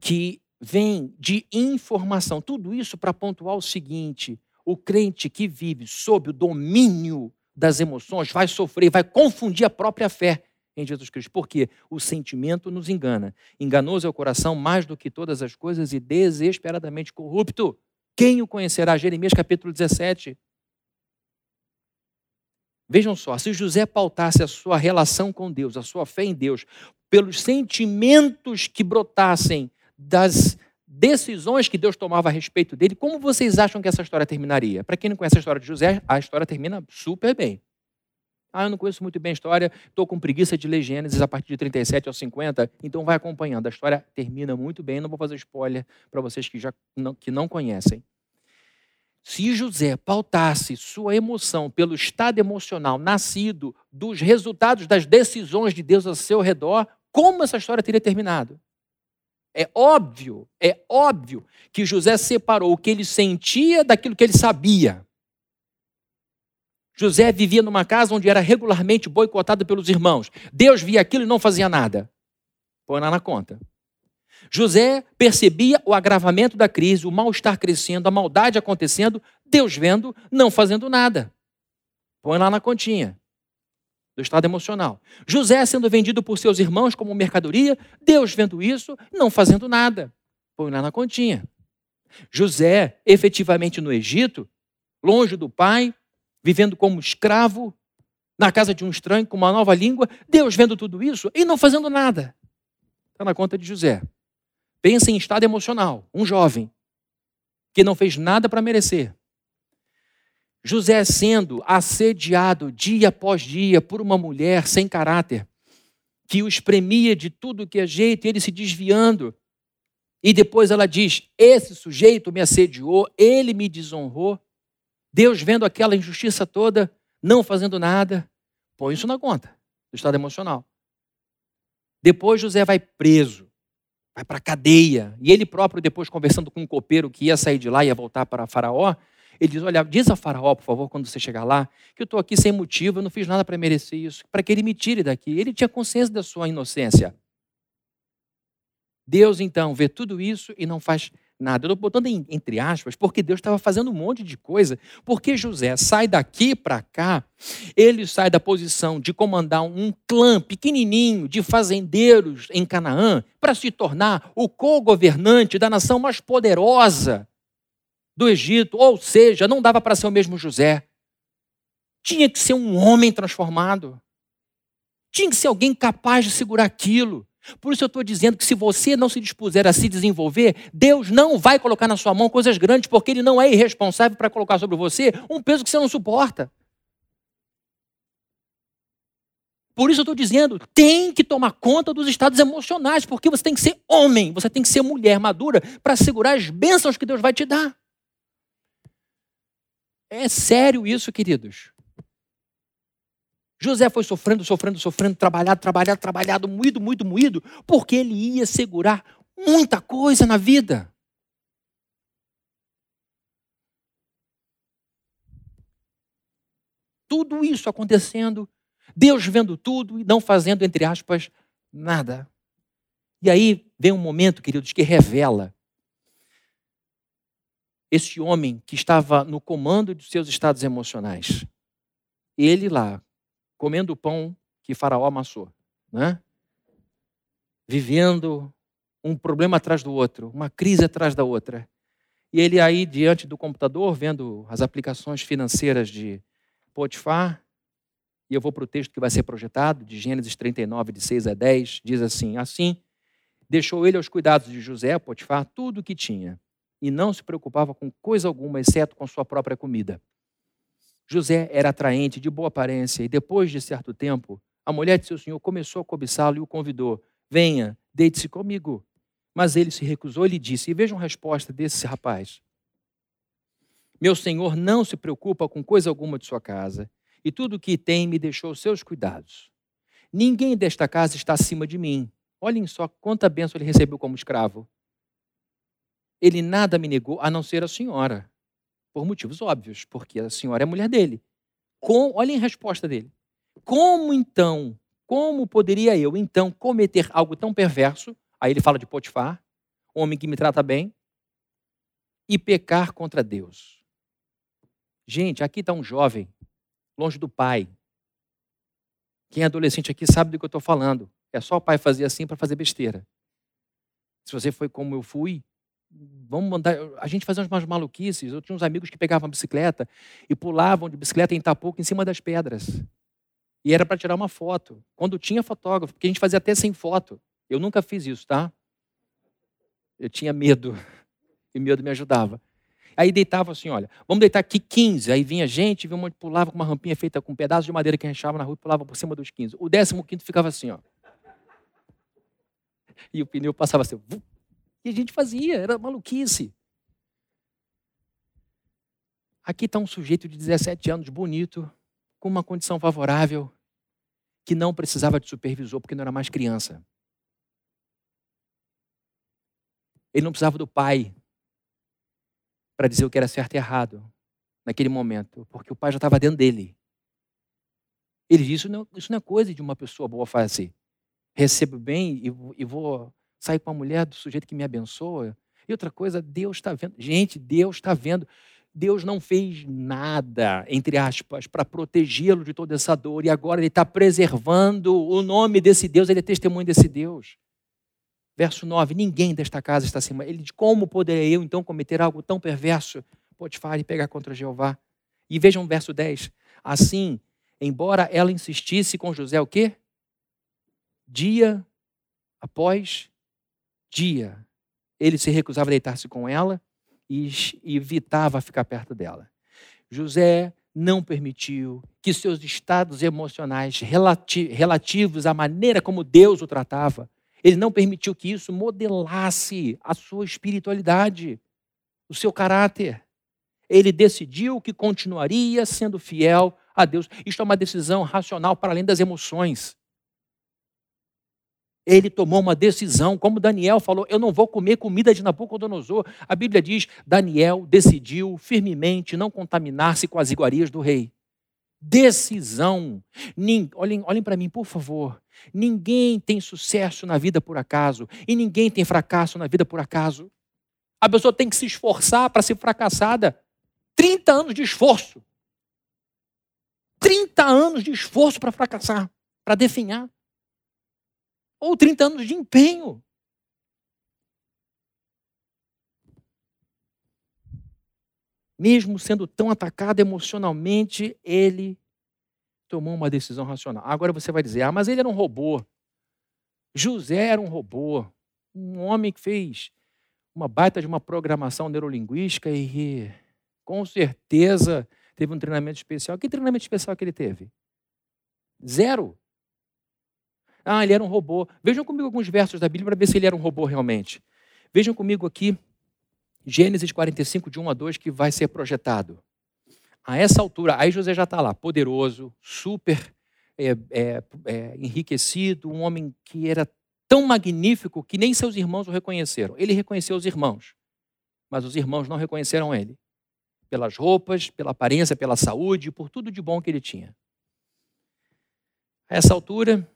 Speaker 1: que vem de informação. Tudo isso para pontuar o seguinte: o crente que vive sob o domínio das emoções vai sofrer, vai confundir a própria fé em Jesus Cristo. Porque o sentimento nos engana. Enganoso é o coração mais do que todas as coisas e desesperadamente corrupto. Quem o conhecerá? Jeremias capítulo 17. Vejam só, se José pautasse a sua relação com Deus, a sua fé em Deus, pelos sentimentos que brotassem das decisões que Deus tomava a respeito dele, como vocês acham que essa história terminaria? Para quem não conhece a história de José, a história termina super bem. Ah, eu não conheço muito bem a história, estou com preguiça de ler Gênesis a partir de 37 ao 50, então vai acompanhando. A história termina muito bem, não vou fazer spoiler para vocês que, já não, que não conhecem. Se José pautasse sua emoção pelo estado emocional nascido dos resultados das decisões de Deus ao seu redor, como essa história teria terminado? É óbvio, é óbvio que José separou o que ele sentia daquilo que ele sabia. José vivia numa casa onde era regularmente boicotado pelos irmãos. Deus via aquilo e não fazia nada. Põe lá na conta. José percebia o agravamento da crise, o mal-estar crescendo, a maldade acontecendo, Deus vendo, não fazendo nada. Põe lá na continha do estado emocional. José sendo vendido por seus irmãos como mercadoria, Deus vendo isso, não fazendo nada. Põe lá na continha. José, efetivamente no Egito, longe do pai, vivendo como escravo, na casa de um estranho, com uma nova língua, Deus vendo tudo isso e não fazendo nada. Está na conta de José. Pensa em estado emocional. Um jovem que não fez nada para merecer. José sendo assediado dia após dia por uma mulher sem caráter, que o espremia de tudo que é jeito, ele se desviando. E depois ela diz: Esse sujeito me assediou, ele me desonrou. Deus vendo aquela injustiça toda, não fazendo nada, põe isso na conta do estado emocional. Depois José vai preso, vai para a cadeia. E ele próprio, depois conversando com um copeiro que ia sair de lá, ia voltar para Faraó, ele diz: Olha, diz a Faraó, por favor, quando você chegar lá, que eu estou aqui sem motivo, eu não fiz nada para merecer isso, para que ele me tire daqui. Ele tinha consciência da sua inocência. Deus, então, vê tudo isso e não faz nada. Eu estou botando entre aspas, porque Deus estava fazendo um monte de coisa. Porque José sai daqui para cá, ele sai da posição de comandar um clã pequenininho de fazendeiros em Canaã para se tornar o co-governante da nação mais poderosa do Egito. Ou seja, não dava para ser o mesmo José. Tinha que ser um homem transformado. Tinha que ser alguém capaz de segurar aquilo. Por isso eu estou dizendo que se você não se dispuser a se desenvolver, Deus não vai colocar na sua mão coisas grandes, porque Ele não é irresponsável para colocar sobre você um peso que você não suporta. Por isso eu estou dizendo, tem que tomar conta dos estados emocionais, porque você tem que ser homem, você tem que ser mulher madura para segurar as bênçãos que Deus vai te dar. É sério isso, queridos. José foi sofrendo, sofrendo, sofrendo, trabalhado, trabalhado, trabalhado, moído, moído, moído, porque ele ia segurar muita coisa na vida. Tudo isso acontecendo, Deus vendo tudo e não fazendo, entre aspas, nada. E aí vem um momento, queridos, que revela esse homem que estava no comando de seus estados emocionais. Ele lá, comendo o pão que Faraó amassou, né? vivendo um problema atrás do outro, uma crise atrás da outra. E ele aí diante do computador, vendo as aplicações financeiras de Potifar, e eu vou para o texto que vai ser projetado, de Gênesis 39, de 6 a 10, diz assim: Assim, deixou ele aos cuidados de José, Potifar, tudo o que tinha, e não se preocupava com coisa alguma, exceto com sua própria comida. José era atraente, de boa aparência, e depois de certo tempo, a mulher de seu senhor começou a cobiçá-lo e o convidou: Venha, deite-se comigo. Mas ele se recusou e lhe disse: E vejam a resposta desse rapaz. Meu senhor não se preocupa com coisa alguma de sua casa, e tudo o que tem me deixou seus cuidados. Ninguém desta casa está acima de mim. Olhem só quanta bênção ele recebeu como escravo. Ele nada me negou, a não ser a senhora. Por motivos óbvios, porque a senhora é mulher dele. Com, olhem a resposta dele. Como então, como poderia eu então cometer algo tão perverso? Aí ele fala de Potifar, homem que me trata bem, e pecar contra Deus. Gente, aqui está um jovem, longe do pai. Quem é adolescente aqui sabe do que eu estou falando. É só o pai fazer assim para fazer besteira. Se você foi como eu fui, vamos mandar. A gente fazia umas maluquices. Eu tinha uns amigos que pegavam a bicicleta e pulavam de bicicleta em Itapuca em cima das pedras. E era para tirar uma foto. Quando tinha fotógrafo, porque a gente fazia até sem foto. Eu nunca fiz isso, tá? Eu tinha medo. E medo me ajudava. Aí deitava assim, olha, vamos deitar aqui 15. Aí vinha gente, vinha um monte, pulava com uma rampinha feita com um pedaço de madeira que a na rua e pulava por cima dos 15. O décimo quinto ficava assim, ó. E o pneu passava assim, e a gente fazia, era maluquice. Aqui está um sujeito de 17 anos, bonito, com uma condição favorável, que não precisava de supervisor porque não era mais criança. Ele não precisava do pai para dizer o que era certo e errado naquele momento, porque o pai já estava dentro dele. Ele disse: isso não, isso não é coisa de uma pessoa boa fazer. Recebo bem e, e vou sair com a mulher do sujeito que me abençoa. E outra coisa, Deus está vendo. Gente, Deus está vendo. Deus não fez nada, entre aspas, para protegê-lo de toda essa dor. E agora ele está preservando o nome desse Deus, ele é testemunho desse Deus. Verso 9: Ninguém desta casa está acima. Ele diz: Como poderia eu então cometer algo tão perverso? Potifar e pegar contra Jeová. E vejam o verso 10. Assim, embora ela insistisse com José, o quê? Dia após dia, ele se recusava a deitar-se com ela e evitava ficar perto dela. José não permitiu que seus estados emocionais relati relativos à maneira como Deus o tratava, ele não permitiu que isso modelasse a sua espiritualidade, o seu caráter. Ele decidiu que continuaria sendo fiel a Deus. Isto é uma decisão racional para além das emoções. Ele tomou uma decisão, como Daniel falou: Eu não vou comer comida de Nabucodonosor. A Bíblia diz: Daniel decidiu firmemente não contaminar-se com as iguarias do rei. Decisão. Olhem, olhem para mim, por favor. Ninguém tem sucesso na vida por acaso e ninguém tem fracasso na vida por acaso. A pessoa tem que se esforçar para ser fracassada. 30 anos de esforço. 30 anos de esforço para fracassar, para definhar. Ou 30 anos de empenho. Mesmo sendo tão atacado emocionalmente, ele tomou uma decisão racional. Agora você vai dizer: ah, mas ele era um robô. José era um robô. Um homem que fez uma baita de uma programação neurolinguística e com certeza teve um treinamento especial. Que treinamento especial que ele teve? Zero. Ah, ele era um robô. Vejam comigo alguns versos da Bíblia para ver se ele era um robô realmente. Vejam comigo aqui Gênesis 45, de 1 a 2, que vai ser projetado. A essa altura, aí José já está lá, poderoso, super é, é, é, enriquecido, um homem que era tão magnífico que nem seus irmãos o reconheceram. Ele reconheceu os irmãos, mas os irmãos não reconheceram ele. Pelas roupas, pela aparência, pela saúde, por tudo de bom que ele tinha. A essa altura,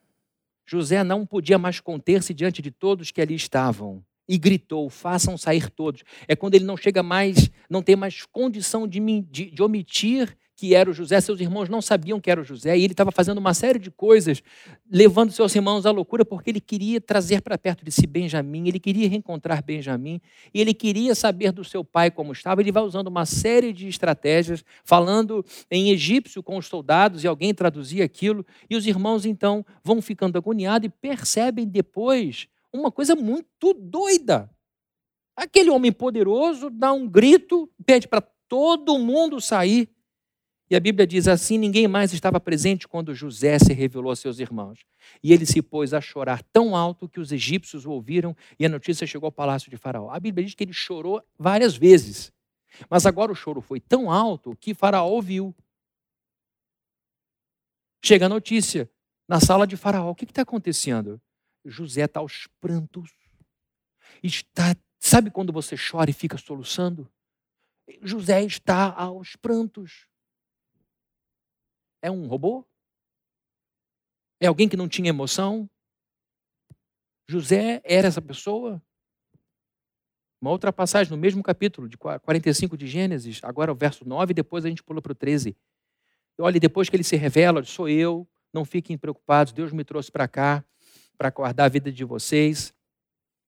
Speaker 1: José não podia mais conter-se diante de todos que ali estavam e gritou: façam sair todos. É quando ele não chega mais, não tem mais condição de, de, de, omitir que era o José. Seus irmãos não sabiam que era o José e ele estava fazendo uma série de coisas, levando seus irmãos à loucura, porque ele queria trazer para perto de si Benjamim, ele queria reencontrar Benjamim e ele queria saber do seu pai como estava. Ele vai usando uma série de estratégias, falando em egípcio com os soldados e alguém traduzia aquilo, e os irmãos então vão ficando agoniados e percebem depois uma coisa muito doida. Aquele homem poderoso dá um grito, pede para todo mundo sair. E a Bíblia diz assim: ninguém mais estava presente quando José se revelou a seus irmãos. E ele se pôs a chorar tão alto que os egípcios o ouviram e a notícia chegou ao palácio de Faraó. A Bíblia diz que ele chorou várias vezes. Mas agora o choro foi tão alto que Faraó ouviu. Chega a notícia na sala de Faraó: o que está acontecendo? José está aos prantos. Está, sabe quando você chora e fica soluçando? José está aos prantos. É um robô? É alguém que não tinha emoção? José era essa pessoa? Uma outra passagem no mesmo capítulo, de 45 de Gênesis, agora o verso 9, depois a gente pula para o 13. Olha, depois que ele se revela, sou eu, não fiquem preocupados, Deus me trouxe para cá para guardar a vida de vocês.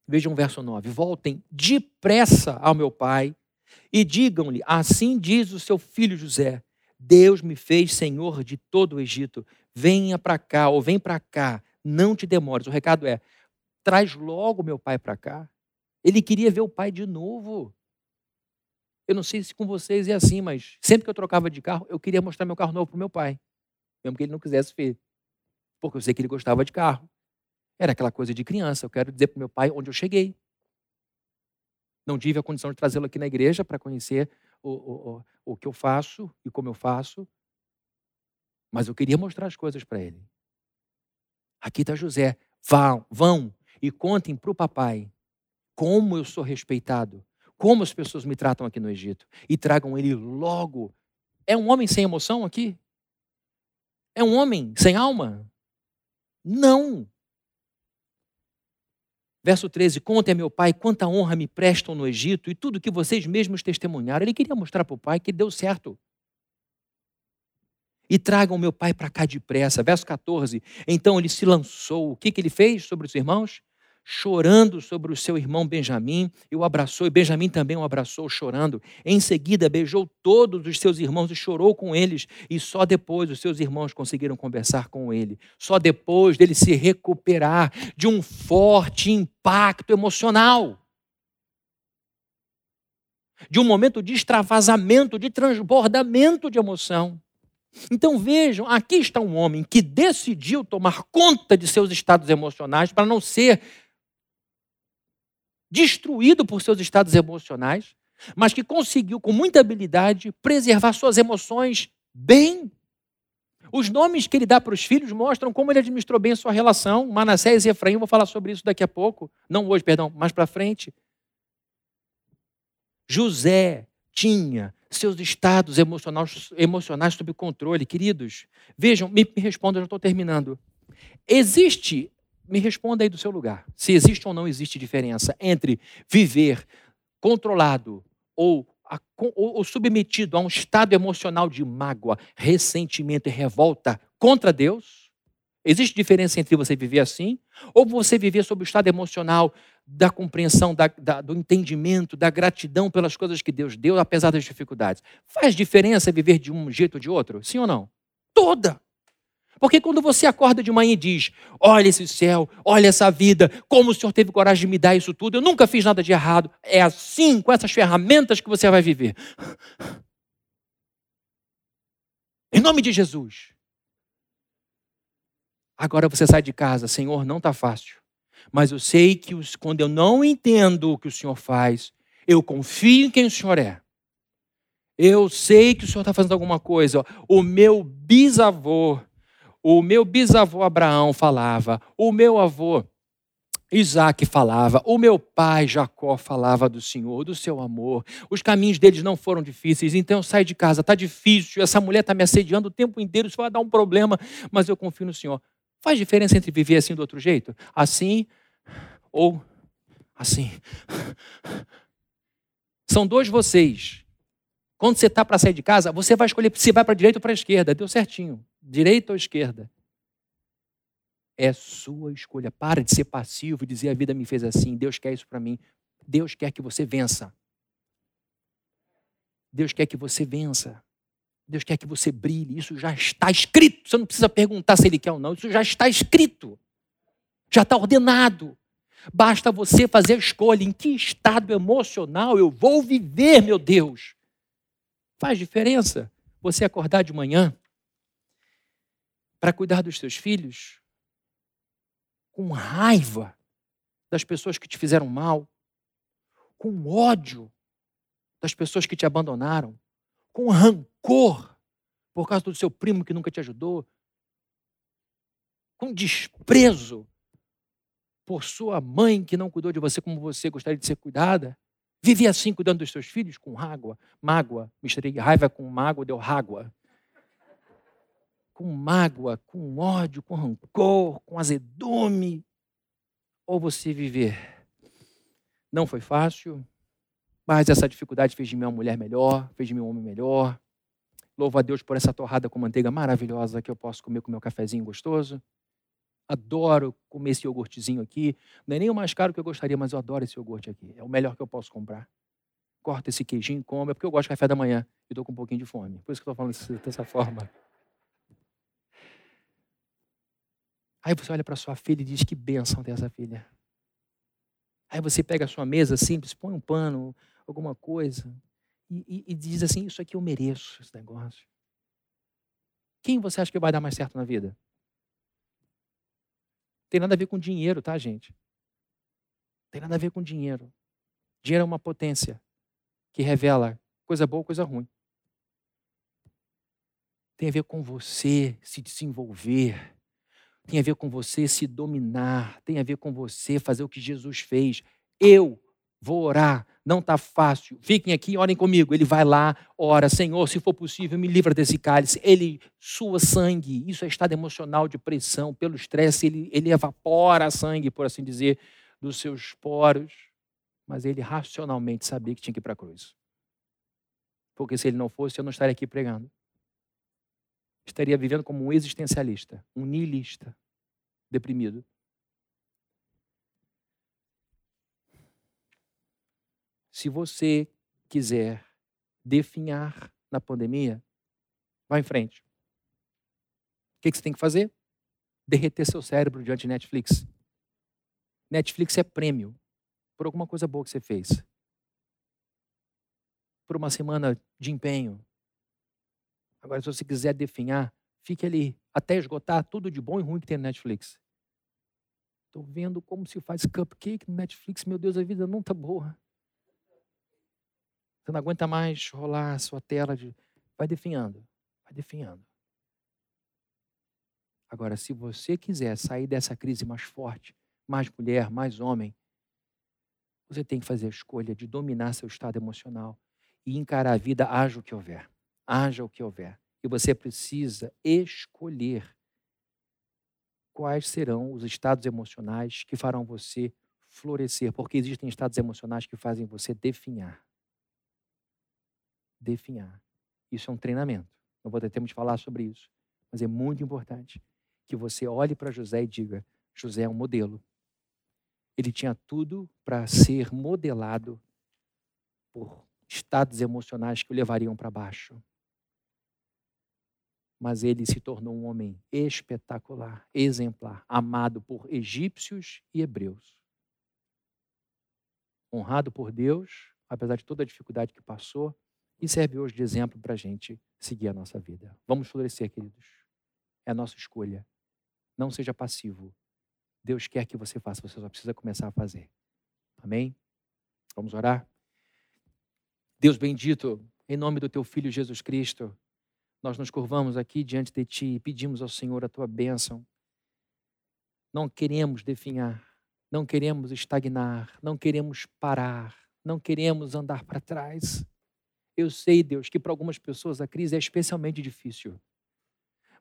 Speaker 1: Vejam o verso 9. Voltem depressa ao meu pai e digam-lhe: Assim diz o seu filho José: Deus me fez senhor de todo o Egito. Venha para cá, ou vem para cá, não te demores. O recado é: traz logo meu pai para cá. Ele queria ver o pai de novo. Eu não sei se com vocês é assim, mas sempre que eu trocava de carro, eu queria mostrar meu carro novo para meu pai, mesmo que ele não quisesse ver, porque eu sei que ele gostava de carro. Era aquela coisa de criança. Eu quero dizer para meu pai onde eu cheguei. Não tive a condição de trazê-lo aqui na igreja para conhecer o, o, o, que eu faço e como eu faço. Mas eu queria mostrar as coisas para ele. Aqui está José. Vão, vão e contem para o papai como eu sou respeitado, como as pessoas me tratam aqui no Egito. E tragam ele logo. É um homem sem emoção aqui? É um homem sem alma? Não. Verso 13: Contem a meu pai quanta honra me prestam no Egito e tudo que vocês mesmos testemunharam. Ele queria mostrar para o pai que deu certo. E tragam meu pai para cá depressa. Verso 14: Então ele se lançou. O que, que ele fez sobre os irmãos? Chorando sobre o seu irmão Benjamim, e o abraçou, e Benjamim também o abraçou, chorando. Em seguida, beijou todos os seus irmãos e chorou com eles, e só depois os seus irmãos conseguiram conversar com ele. Só depois dele se recuperar de um forte impacto emocional. de um momento de extravasamento, de transbordamento de emoção. Então vejam, aqui está um homem que decidiu tomar conta de seus estados emocionais para não ser destruído por seus estados emocionais, mas que conseguiu com muita habilidade preservar suas emoções bem. Os nomes que ele dá para os filhos mostram como ele administrou bem sua relação. Manassés e Efraim, vou falar sobre isso daqui a pouco. Não hoje, perdão, mais para frente. José tinha seus estados emocionais, emocionais sob controle. Queridos, vejam, me, me respondam, eu já estou terminando. Existe, me responda aí do seu lugar, se existe ou não existe diferença entre viver controlado ou, a, ou, ou submetido a um estado emocional de mágoa, ressentimento e revolta contra Deus Existe diferença entre você viver assim ou você viver sob o estado emocional da compreensão, da, da, do entendimento, da gratidão pelas coisas que Deus deu, apesar das dificuldades? Faz diferença viver de um jeito ou de outro? Sim ou não? Toda! Porque quando você acorda de manhã e diz: Olha esse céu, olha essa vida, como o Senhor teve coragem de me dar isso tudo, eu nunca fiz nada de errado. É assim, com essas ferramentas, que você vai viver. Em nome de Jesus. Agora você sai de casa, Senhor, não está fácil. Mas eu sei que quando eu não entendo o que o Senhor faz, eu confio em quem o Senhor é. Eu sei que o Senhor está fazendo alguma coisa. O meu bisavô, o meu bisavô Abraão falava, o meu avô Isaac falava, o meu pai Jacó falava do Senhor, do seu amor. Os caminhos deles não foram difíceis, então eu saio de casa, está difícil, essa mulher está me assediando o tempo inteiro, isso vai dar um problema, mas eu confio no Senhor. Faz diferença entre viver assim do outro jeito? Assim ou assim. São dois vocês. Quando você está para sair de casa, você vai escolher se vai para a direita ou para a esquerda. Deu certinho. Direita ou esquerda. É sua escolha. Para de ser passivo e dizer a vida me fez assim. Deus quer isso para mim. Deus quer que você vença. Deus quer que você vença. Deus quer que você brilhe. Isso já está escrito. Você não precisa perguntar se Ele quer ou não. Isso já está escrito. Já está ordenado. Basta você fazer a escolha em que estado emocional eu vou viver, meu Deus. Faz diferença você acordar de manhã para cuidar dos seus filhos com raiva das pessoas que te fizeram mal, com ódio das pessoas que te abandonaram, com rancor por causa do seu primo que nunca te ajudou, com desprezo por sua mãe que não cuidou de você como você gostaria de ser cuidada. Vive assim cuidando dos seus filhos com mágoa, mágoa, misturei raiva com mágoa, deu rágua. Com mágoa, com ódio, com rancor, com azedume. Ou você viver. Não foi fácil, mas essa dificuldade fez de mim uma mulher melhor, fez de mim um homem melhor. Louvo a Deus por essa torrada com manteiga maravilhosa que eu posso comer com meu cafezinho gostoso. Adoro comer esse iogurtezinho aqui. Não é nem o mais caro que eu gostaria, mas eu adoro esse iogurte aqui. É o melhor que eu posso comprar. Corta esse queijinho come, é porque eu gosto de café da manhã e estou com um pouquinho de fome. Por isso que estou falando dessa forma. Aí você olha para sua filha e diz: Que bênção ter essa filha. Aí você pega a sua mesa simples, põe um pano, alguma coisa, e, e, e diz assim: Isso aqui eu mereço, esse negócio. Quem você acha que vai dar mais certo na vida? Tem nada a ver com dinheiro, tá, gente? Tem nada a ver com dinheiro. Dinheiro é uma potência que revela coisa boa, coisa ruim. Tem a ver com você se desenvolver. Tem a ver com você se dominar. Tem a ver com você fazer o que Jesus fez. Eu vou orar não está fácil. Fiquem aqui, orem comigo. Ele vai lá, ora, Senhor, se for possível, me livra desse cálice. Ele sua sangue. Isso é estado emocional de pressão. Pelo estresse, ele, ele evapora sangue, por assim dizer, dos seus poros. Mas ele racionalmente sabia que tinha que ir para a cruz. Porque se ele não fosse, eu não estaria aqui pregando. Estaria vivendo como um existencialista, um niilista, deprimido. Se você quiser definhar na pandemia, vá em frente. O que você tem que fazer? Derreter seu cérebro diante de Netflix. Netflix é prêmio por alguma coisa boa que você fez. por uma semana de empenho. Agora, se você quiser definhar, fique ali até esgotar tudo de bom e ruim que tem no Netflix. Estou vendo como se faz cupcake no Netflix. Meu Deus, a vida não está boa. Você não aguenta mais rolar a sua tela. De... Vai definhando, vai definhando. Agora, se você quiser sair dessa crise mais forte, mais mulher, mais homem, você tem que fazer a escolha de dominar seu estado emocional e encarar a vida, o que houver. Haja o que houver. E você precisa escolher quais serão os estados emocionais que farão você florescer, porque existem estados emocionais que fazem você definhar. Definhar. Isso é um treinamento. Não vou ter tempo de falar sobre isso, mas é muito importante que você olhe para José e diga: José é um modelo. Ele tinha tudo para ser modelado por estados emocionais que o levariam para baixo. Mas ele se tornou um homem espetacular, exemplar, amado por egípcios e hebreus. Honrado por Deus, apesar de toda a dificuldade que passou, e serve hoje de exemplo para a gente seguir a nossa vida. Vamos florescer, queridos. É a nossa escolha. Não seja passivo. Deus quer que você faça, você só precisa começar a fazer. Amém? Vamos orar? Deus bendito, em nome do teu filho Jesus Cristo, nós nos curvamos aqui diante de ti e pedimos ao Senhor a tua bênção. Não queremos definhar, não queremos estagnar, não queremos parar, não queremos andar para trás. Eu sei, Deus, que para algumas pessoas a crise é especialmente difícil.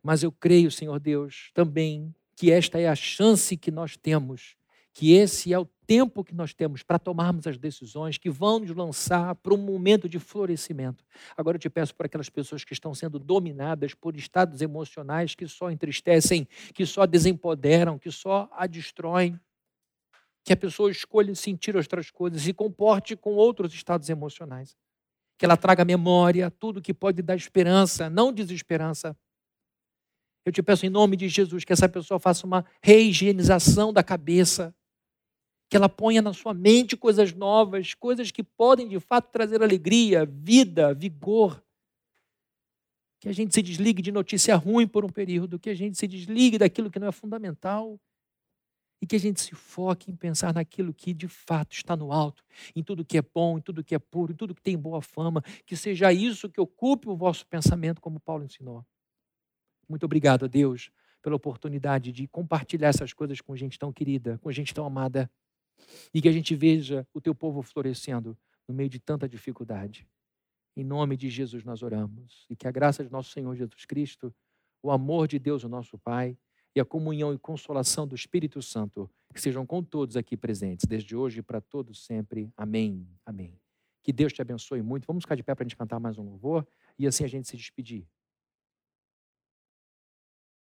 Speaker 1: Mas eu creio, Senhor Deus, também que esta é a chance que nós temos, que esse é o tempo que nós temos para tomarmos as decisões que vão nos lançar para um momento de florescimento. Agora eu te peço por aquelas pessoas que estão sendo dominadas por estados emocionais que só entristecem, que só desempoderam, que só a destroem. Que a pessoa escolha sentir outras coisas e comporte com outros estados emocionais. Que ela traga memória, tudo que pode dar esperança, não desesperança. Eu te peço em nome de Jesus que essa pessoa faça uma reigienização da cabeça, que ela ponha na sua mente coisas novas, coisas que podem de fato trazer alegria, vida, vigor. Que a gente se desligue de notícia ruim por um período, que a gente se desligue daquilo que não é fundamental e que a gente se foque em pensar naquilo que de fato está no alto, em tudo que é bom, em tudo que é puro, em tudo que tem boa fama, que seja isso que ocupe o vosso pensamento, como Paulo ensinou. Muito obrigado a Deus pela oportunidade de compartilhar essas coisas com gente tão querida, com gente tão amada. E que a gente veja o teu povo florescendo no meio de tanta dificuldade. Em nome de Jesus nós oramos. E que a graça de nosso Senhor Jesus Cristo, o amor de Deus, o nosso Pai, e a comunhão e consolação do Espírito Santo, que sejam com todos aqui presentes, desde hoje para todos sempre. Amém. Amém. Que Deus te abençoe muito. Vamos ficar de pé para a gente cantar mais um louvor e assim a gente se despedir.